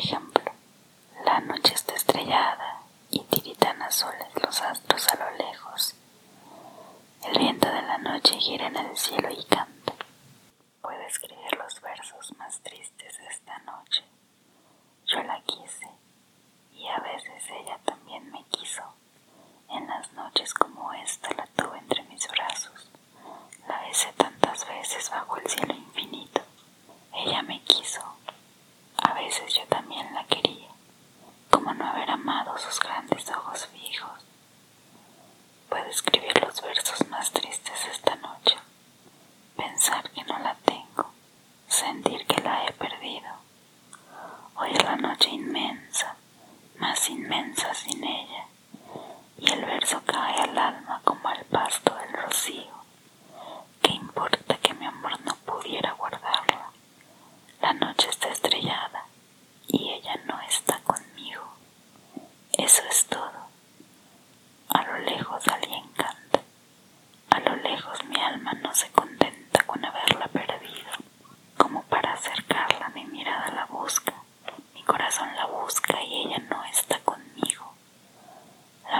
ejemplo, la noche está estrellada y tiritan azules los astros a lo lejos. El viento de la noche gira en el cielo y canta. Puedo escribir los versos más tristes de esta noche. Yo la quise y a veces ella también me quiso. En las noches como esta la tuve entre mis brazos. La besé tantas veces bajo el cielo infinito. Ella me sin ella.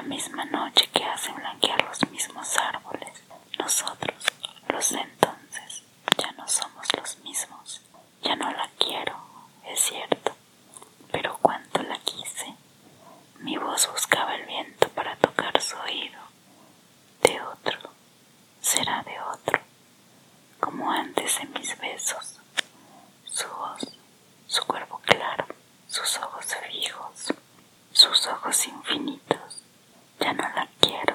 la misma noche que hacen blanquear los mismos árboles. Nosotros, los de entonces, ya no somos los mismos. Ya no la quiero, es cierto, pero cuánto la quise. Mi voz buscaba el viento para tocar su oído. De otro, será de otro, como antes de mis besos. Su voz, su cuerpo claro, sus ojos fijos, sus ojos infinitos ya no la quiero.